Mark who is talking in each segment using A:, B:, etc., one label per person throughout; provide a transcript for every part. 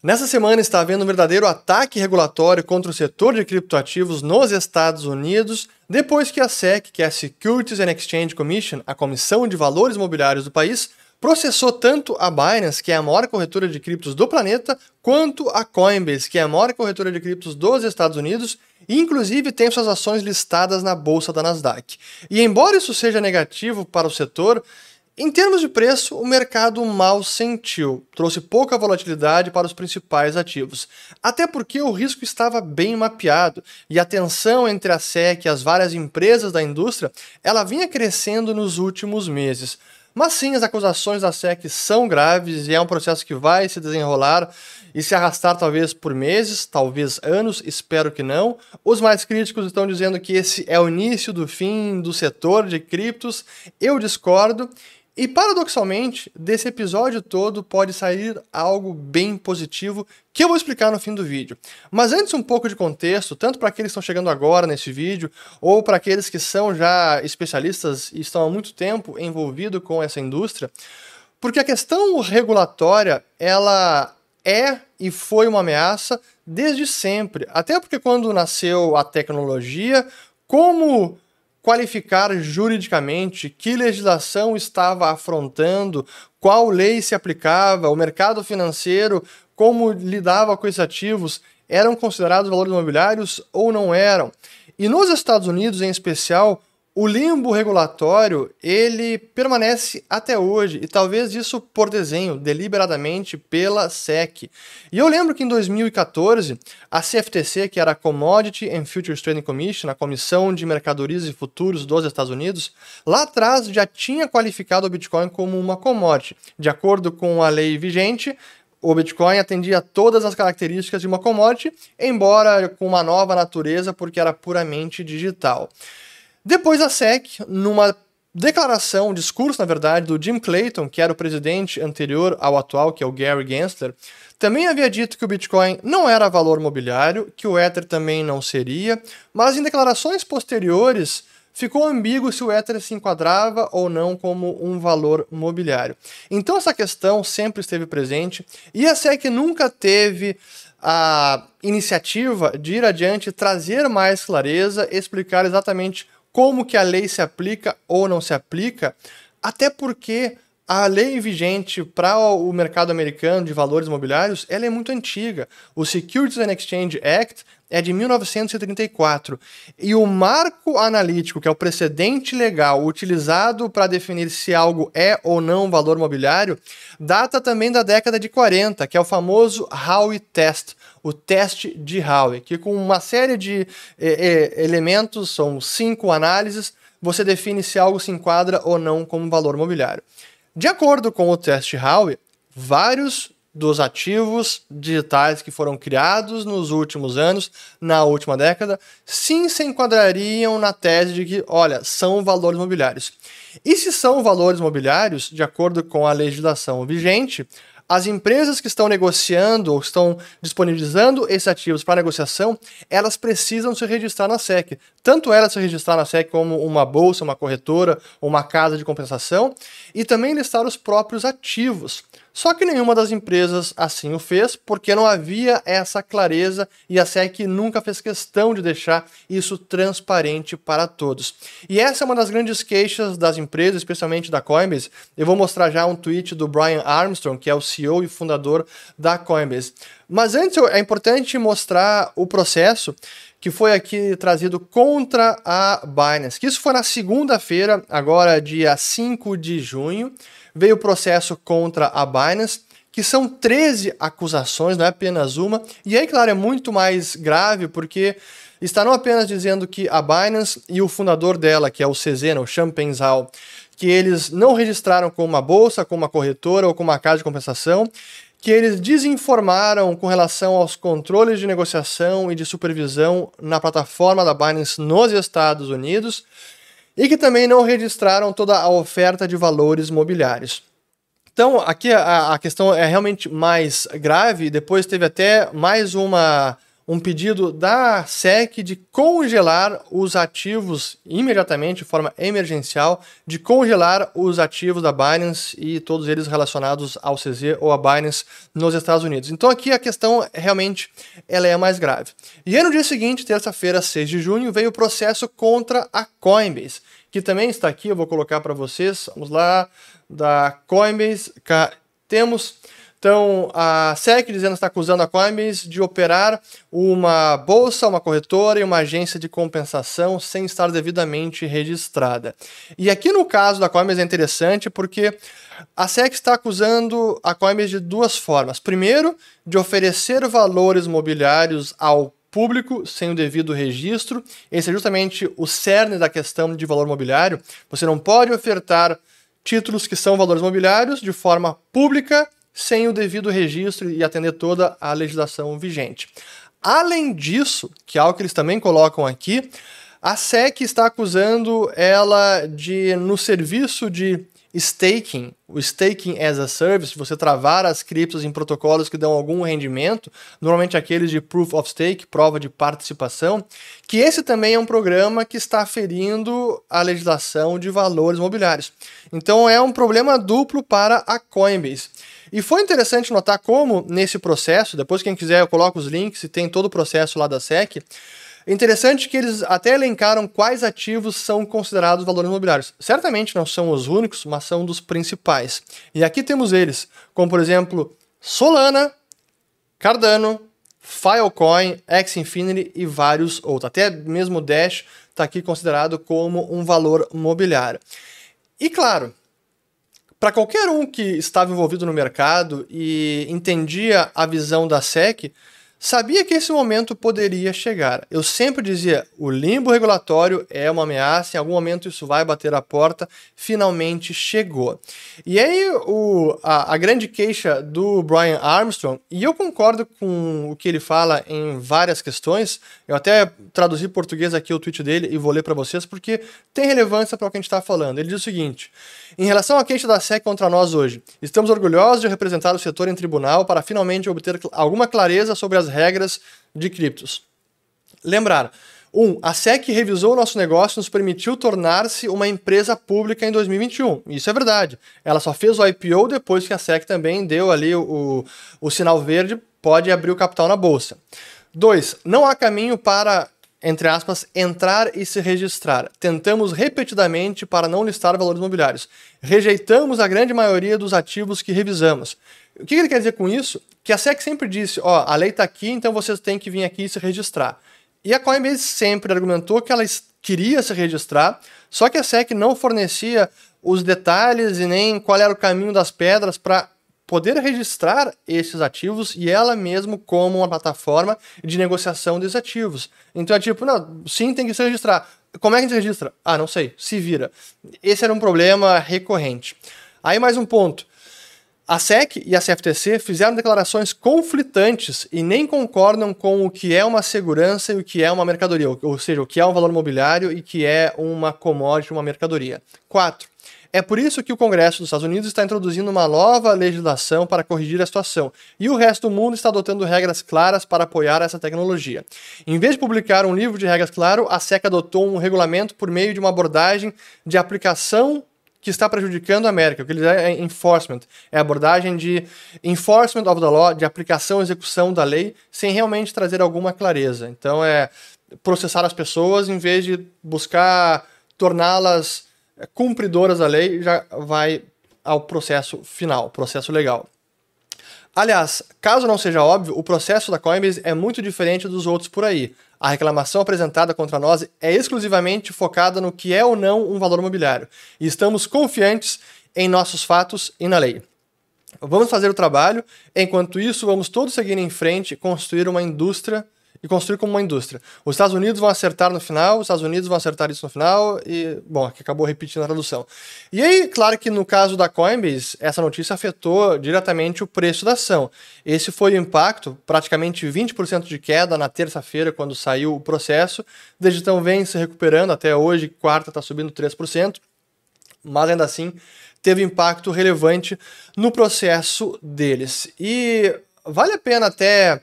A: Nessa semana está havendo um verdadeiro ataque regulatório contra o setor de criptoativos nos Estados Unidos, depois que a SEC, que é a Securities and Exchange Commission, a Comissão de Valores Imobiliários do país, processou tanto a Binance, que é a maior corretora de criptos do planeta, quanto a Coinbase, que é a maior corretora de criptos dos Estados Unidos, e inclusive tem suas ações listadas na bolsa da Nasdaq. E embora isso seja negativo para o setor, em termos de preço, o mercado mal sentiu, trouxe pouca volatilidade para os principais ativos, até porque o risco estava bem mapeado e a tensão entre a SEC e as várias empresas da indústria, ela vinha crescendo nos últimos meses. Mas sim, as acusações da SEC são graves e é um processo que vai se desenrolar e se arrastar talvez por meses, talvez anos, espero que não. Os mais críticos estão dizendo que esse é o início do fim do setor de criptos. Eu discordo e paradoxalmente, desse episódio todo pode sair algo bem positivo que eu vou explicar no fim do vídeo. Mas antes um pouco de contexto, tanto para aqueles que estão chegando agora nesse vídeo, ou para aqueles que são já especialistas e estão há muito tempo envolvidos com essa indústria, porque a questão regulatória, ela é e foi uma ameaça desde sempre. Até porque quando nasceu a tecnologia, como qualificar juridicamente que legislação estava afrontando, qual lei se aplicava, o mercado financeiro, como lidava com esses ativos, eram considerados valores imobiliários ou não eram. E nos Estados Unidos, em especial, o limbo regulatório, ele permanece até hoje, e talvez isso por desenho, deliberadamente pela SEC. E eu lembro que em 2014, a CFTC, que era a Commodity and Futures Trading Commission, a Comissão de Mercadorias e Futuros dos Estados Unidos, lá atrás já tinha qualificado o Bitcoin como uma commodity. De acordo com a lei vigente, o Bitcoin atendia todas as características de uma commodity, embora com uma nova natureza, porque era puramente digital. Depois a SEC, numa declaração, um discurso, na verdade, do Jim Clayton, que era o presidente anterior ao atual, que é o Gary Gensler, também havia dito que o Bitcoin não era valor mobiliário, que o Ether também não seria, mas em declarações posteriores ficou ambíguo se o Ether se enquadrava ou não como um valor mobiliário. Então essa questão sempre esteve presente e a SEC nunca teve a iniciativa de ir adiante, trazer mais clareza, explicar exatamente como que a lei se aplica ou não se aplica, até porque a lei vigente para o mercado americano de valores imobiliários ela é muito antiga. O Securities and Exchange Act é de 1934 e o marco analítico, que é o precedente legal utilizado para definir se algo é ou não valor imobiliário, data também da década de 40, que é o famoso Howey Test, o teste de Howey, que com uma série de eh, eh, elementos, são cinco análises, você define se algo se enquadra ou não como valor mobiliário. De acordo com o teste Howey, vários dos ativos digitais que foram criados nos últimos anos, na última década, sim se enquadrariam na tese de que, olha, são valores mobiliários. E se são valores mobiliários, de acordo com a legislação vigente, as empresas que estão negociando ou estão disponibilizando esses ativos para negociação, elas precisam se registrar na SEC. Tanto elas se registrar na SEC como uma bolsa, uma corretora, uma casa de compensação, e também listar os próprios ativos. Só que nenhuma das empresas assim o fez, porque não havia essa clareza e a SEC nunca fez questão de deixar isso transparente para todos. E essa é uma das grandes queixas das empresas, especialmente da Coinbase. Eu vou mostrar já um tweet do Brian Armstrong, que é o CEO e fundador da Coinbase. Mas antes é importante mostrar o processo que foi aqui trazido contra a Binance, que isso foi na segunda-feira, agora dia 5 de junho veio o processo contra a Binance, que são 13 acusações, não é apenas uma. E aí, claro, é muito mais grave porque está não apenas dizendo que a Binance e o fundador dela, que é o Cezena, o Champagne Zhao, que eles não registraram como uma bolsa, como uma corretora ou como uma casa de compensação, que eles desinformaram com relação aos controles de negociação e de supervisão na plataforma da Binance nos Estados Unidos, e que também não registraram toda a oferta de valores mobiliários. Então, aqui a, a questão é realmente mais grave. Depois teve até mais uma, um pedido da SEC de congelar os ativos imediatamente, de forma emergencial, de congelar os ativos da Binance e todos eles relacionados ao CZ ou a Binance nos Estados Unidos. Então aqui a questão realmente ela é mais grave. E aí no dia seguinte, terça-feira, 6 de junho, veio o processo contra a Coinbase, que também está aqui, eu vou colocar para vocês. Vamos lá, da Coinbase, temos então, a SEC dizendo está acusando a Coinbase de operar uma bolsa, uma corretora e uma agência de compensação sem estar devidamente registrada. E aqui no caso da Coinbase é interessante porque a SEC está acusando a Coinbase de duas formas. Primeiro, de oferecer valores mobiliários ao público sem o devido registro. Esse é justamente o cerne da questão de valor mobiliário. Você não pode ofertar títulos que são valores mobiliários de forma pública sem o devido registro e atender toda a legislação vigente. Além disso, que é algo que eles também colocam aqui, a SEC está acusando ela de, no serviço de staking, o staking as a service, você travar as criptos em protocolos que dão algum rendimento, normalmente aqueles de proof of stake, prova de participação, que esse também é um programa que está ferindo a legislação de valores mobiliários. Então é um problema duplo para a Coinbase. E foi interessante notar como, nesse processo, depois quem quiser eu coloco os links e tem todo o processo lá da SEC, Interessante que eles até elencaram quais ativos são considerados valores imobiliários. Certamente não são os únicos, mas são dos principais. E aqui temos eles, como por exemplo Solana, Cardano, Filecoin, Xfinity e vários outros. Até mesmo Dash está aqui considerado como um valor mobiliário. E claro, para qualquer um que estava envolvido no mercado e entendia a visão da SEC, sabia que esse momento poderia chegar. Eu sempre dizia: o limbo regulatório é uma ameaça, em algum momento isso vai bater a porta. Finalmente chegou. E aí, o, a, a grande queixa do Brian Armstrong, e eu concordo com o que ele fala em várias questões, eu até traduzi português aqui o tweet dele e vou ler para vocês porque tem relevância para o que a gente está falando. Ele diz o seguinte. Em relação à queixa da SEC contra nós hoje, estamos orgulhosos de representar o setor em tribunal para finalmente obter alguma clareza sobre as regras de criptos. Lembrar, um, a SEC revisou o nosso negócio e nos permitiu tornar-se uma empresa pública em 2021. Isso é verdade. Ela só fez o IPO depois que a SEC também deu ali o, o sinal verde, pode abrir o capital na bolsa. Dois, não há caminho para entre aspas, entrar e se registrar. Tentamos repetidamente para não listar valores imobiliários. Rejeitamos a grande maioria dos ativos que revisamos. O que ele quer dizer com isso? Que a SEC sempre disse, ó, a lei está aqui, então vocês têm que vir aqui e se registrar. E a Coinbase sempre argumentou que ela queria se registrar, só que a SEC não fornecia os detalhes e nem qual era o caminho das pedras para poder registrar esses ativos e ela mesmo como uma plataforma de negociação desses ativos. Então é tipo, não, sim, tem que se registrar. Como é que gente registra? Ah, não sei, se vira. Esse era um problema recorrente. Aí mais um ponto. A SEC e a CFTC fizeram declarações conflitantes e nem concordam com o que é uma segurança e o que é uma mercadoria, ou seja, o que é um valor mobiliário e que é uma commodity, uma mercadoria. 4. É por isso que o Congresso dos Estados Unidos está introduzindo uma nova legislação para corrigir a situação, e o resto do mundo está adotando regras claras para apoiar essa tecnologia. Em vez de publicar um livro de regras claro, a SEC adotou um regulamento por meio de uma abordagem de aplicação que está prejudicando a América. O que eles é enforcement, é abordagem de enforcement of the law, de aplicação e execução da lei, sem realmente trazer alguma clareza. Então é processar as pessoas em vez de buscar torná-las é, cumpridoras da lei, já vai ao processo final, processo legal. Aliás, caso não seja óbvio, o processo da Coinbase é muito diferente dos outros por aí. A reclamação apresentada contra nós é exclusivamente focada no que é ou não um valor imobiliário, e estamos confiantes em nossos fatos e na lei. Vamos fazer o trabalho, enquanto isso, vamos todos seguir em frente e construir uma indústria e construir como uma indústria. Os Estados Unidos vão acertar no final, os Estados Unidos vão acertar isso no final, e, bom, aqui acabou repetindo a tradução. E aí, claro que no caso da Coinbase, essa notícia afetou diretamente o preço da ação. Esse foi o impacto, praticamente 20% de queda na terça-feira, quando saiu o processo. Desde então vem se recuperando, até hoje, quarta está subindo 3%, mas ainda assim teve impacto relevante no processo deles. E vale a pena até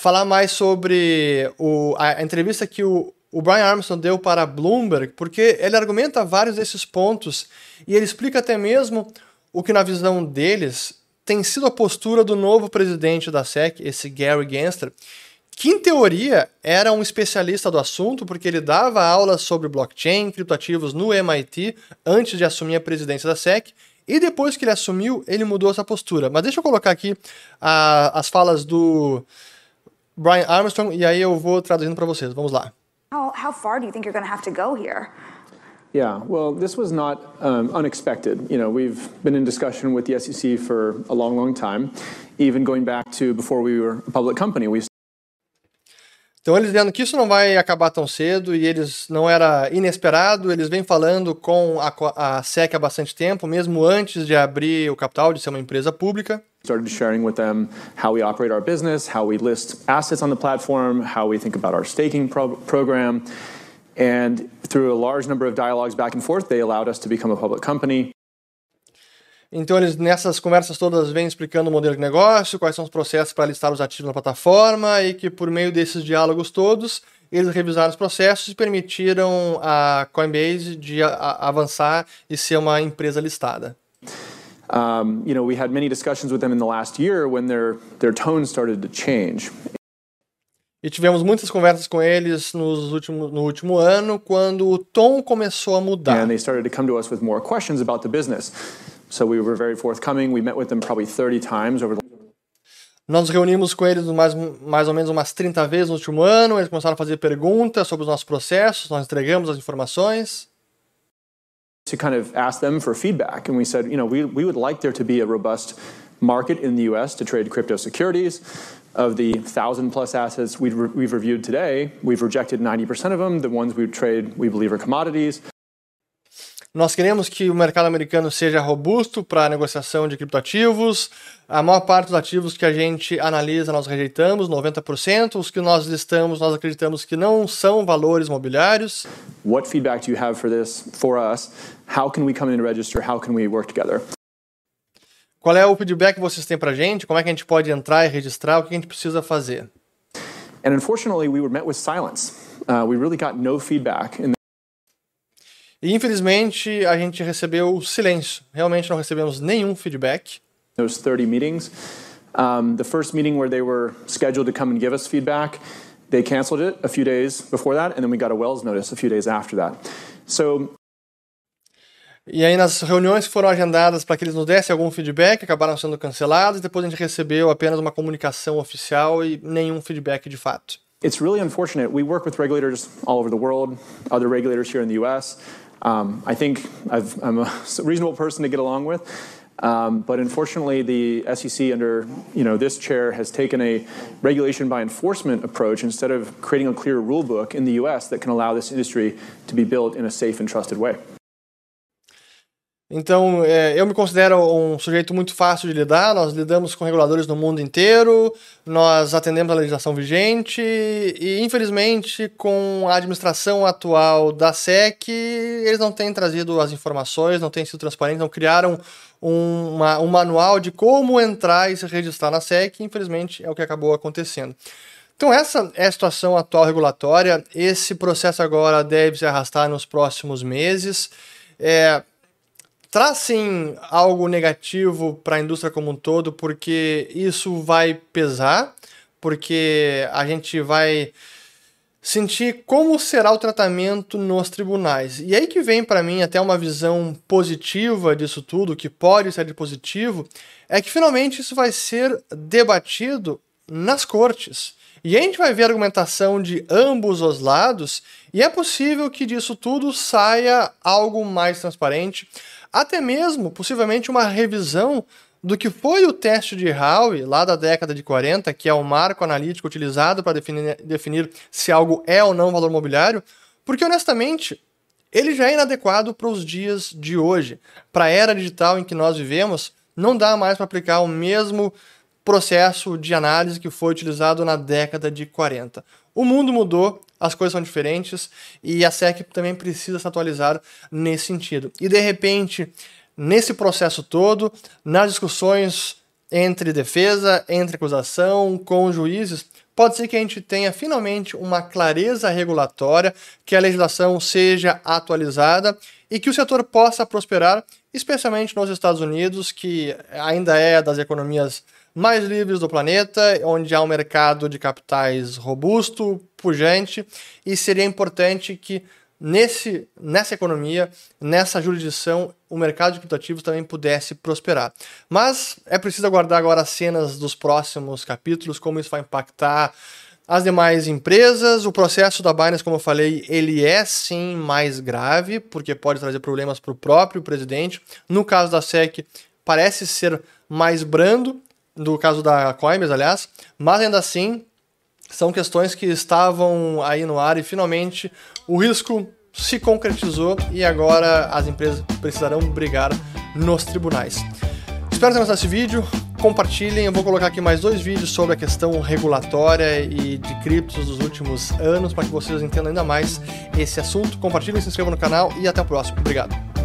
A: falar mais sobre o, a entrevista que o, o Brian Armstrong deu para Bloomberg, porque ele argumenta vários desses pontos e ele explica até mesmo o que, na visão deles, tem sido a postura do novo presidente da SEC, esse Gary Gensler, que em teoria era um especialista do assunto, porque ele dava aulas sobre blockchain, criptoativos no MIT antes de assumir a presidência da SEC, e depois que ele assumiu, ele mudou essa postura. Mas deixa eu colocar aqui a, as falas do Brian Armstrong e aí eu vou traduzindo para vocês. Vamos lá.
B: How, how far do you think you're going to have to go here?
C: Yeah, well, this was not um, unexpected. You know, we've been in discussion with the SEC for a long, long time, even going back to before we were a public company. We
A: Então eles dizendo que isso não vai acabar tão cedo e eles não era inesperado, eles vêm falando com a, a SEC há bastante tempo, mesmo antes de abrir o capital, de ser uma empresa pública.
C: Started sharing with them how we operate our business, how we list assets on the platform, how we think about our staking pro program. And through a large number of dialogues back and forth, they allowed us to become a public company.
A: Então, eles nessas conversas todas vêm explicando o modelo de negócio, quais são os processos para listar os ativos na plataforma e que, por meio desses diálogos todos, eles revisaram os processos e permitiram a Coinbase de avançar e ser uma empresa listada.
C: Um, you know, we had many discussions with them in the last year when their, their tone started to change.
A: E tivemos muitas conversas com eles nos no último ano, quando o tom começou a mudar.
C: And they started to come to us with more questions about the business. So we were very forthcoming. We met with them probably 30 times over the
A: nós nos reunimos com eles mais, mais ou menos umas 30 vezes no último ano. Eles começaram a fazer perguntas sobre os nossos processos, nós entregamos as informações.
C: To kind of ask them for feedback. And we said, you know, we, we would like there to be a robust market in the US to trade crypto securities. Of the thousand plus assets we've, re we've reviewed today, we've rejected 90% of them. The ones we trade, we believe, are commodities.
A: Nós queremos que o mercado americano seja robusto para a negociação de criptoativos. A maior parte dos ativos que a gente analisa nós rejeitamos, 90%. Os que nós listamos, nós acreditamos que não são valores mobiliários.
C: What feedback do you have for this for us? How can we come in and register? How can we work together?
A: Qual é o feedback que vocês têm para a gente? Como é que a gente pode entrar e registrar? O que a gente precisa fazer?
C: And unfortunately, we were met with silence. Uh, we really got no feedback.
A: E infelizmente a gente recebeu silêncio. Realmente não recebemos nenhum feedback.
C: Those 30 meetings. Um, the first meeting where they were scheduled to come and give us feedback, they canceled it a few days before that, and then we got a Wells notice a few days after that. So
A: e aí nas reuniões que foram agendadas para que eles nos dessem algum feedback, acabaram sendo canceladas, depois a gente recebeu apenas uma comunicação oficial e nenhum feedback de fato.
C: It's really unfortunate. We work with regulators all over the world, other regulators here in the US. Um, I think i am a reasonable person to get along with. Um, but unfortunately, the SEC under you know this chair has taken a regulation by enforcement approach instead of creating a clear rule book in the U.S. that can allow this industry to be built in a safe and trusted way.
A: Então, é, eu me considero um sujeito muito fácil de lidar. Nós lidamos com reguladores no mundo inteiro, nós atendemos a legislação vigente e, infelizmente, com a administração atual da SEC, eles não têm trazido as informações, não têm sido transparentes, não criaram um, uma, um manual de como entrar e se registrar na SEC. Infelizmente, é o que acabou acontecendo. Então, essa é a situação atual regulatória. Esse processo agora deve se arrastar nos próximos meses. É, traz sim algo negativo para a indústria como um todo, porque isso vai pesar, porque a gente vai sentir como será o tratamento nos tribunais. E aí que vem para mim até uma visão positiva disso tudo, que pode ser de positivo, é que finalmente isso vai ser debatido nas cortes. E a gente vai ver argumentação de ambos os lados, e é possível que disso tudo saia algo mais transparente até mesmo possivelmente uma revisão do que foi o teste de Howe lá da década de 40, que é o marco analítico utilizado para definir, definir se algo é ou não valor mobiliário, porque honestamente ele já é inadequado para os dias de hoje. Para a era digital em que nós vivemos, não dá mais para aplicar o mesmo processo de análise que foi utilizado na década de 40. O mundo mudou, as coisas são diferentes e a SEC também precisa se atualizar nesse sentido. E de repente, nesse processo todo, nas discussões entre defesa, entre acusação, com juízes, pode ser que a gente tenha finalmente uma clareza regulatória, que a legislação seja atualizada e que o setor possa prosperar, especialmente nos Estados Unidos, que ainda é das economias mais livres do planeta, onde há um mercado de capitais robusto, pujante, e seria importante que nesse, nessa economia, nessa jurisdição, o mercado de criptoativos também pudesse prosperar. Mas é preciso aguardar agora as cenas dos próximos capítulos, como isso vai impactar as demais empresas. O processo da Binance, como eu falei, ele é sim mais grave, porque pode trazer problemas para o próprio presidente. No caso da SEC, parece ser mais brando, no caso da Coinbase, aliás, mas ainda assim são questões que estavam aí no ar e finalmente o risco se concretizou e agora as empresas precisarão brigar nos tribunais. Espero ter gostado desse vídeo. Compartilhem, eu vou colocar aqui mais dois vídeos sobre a questão regulatória e de criptos dos últimos anos para que vocês entendam ainda mais esse assunto. Compartilhem, se inscrevam no canal e até o próximo. Obrigado.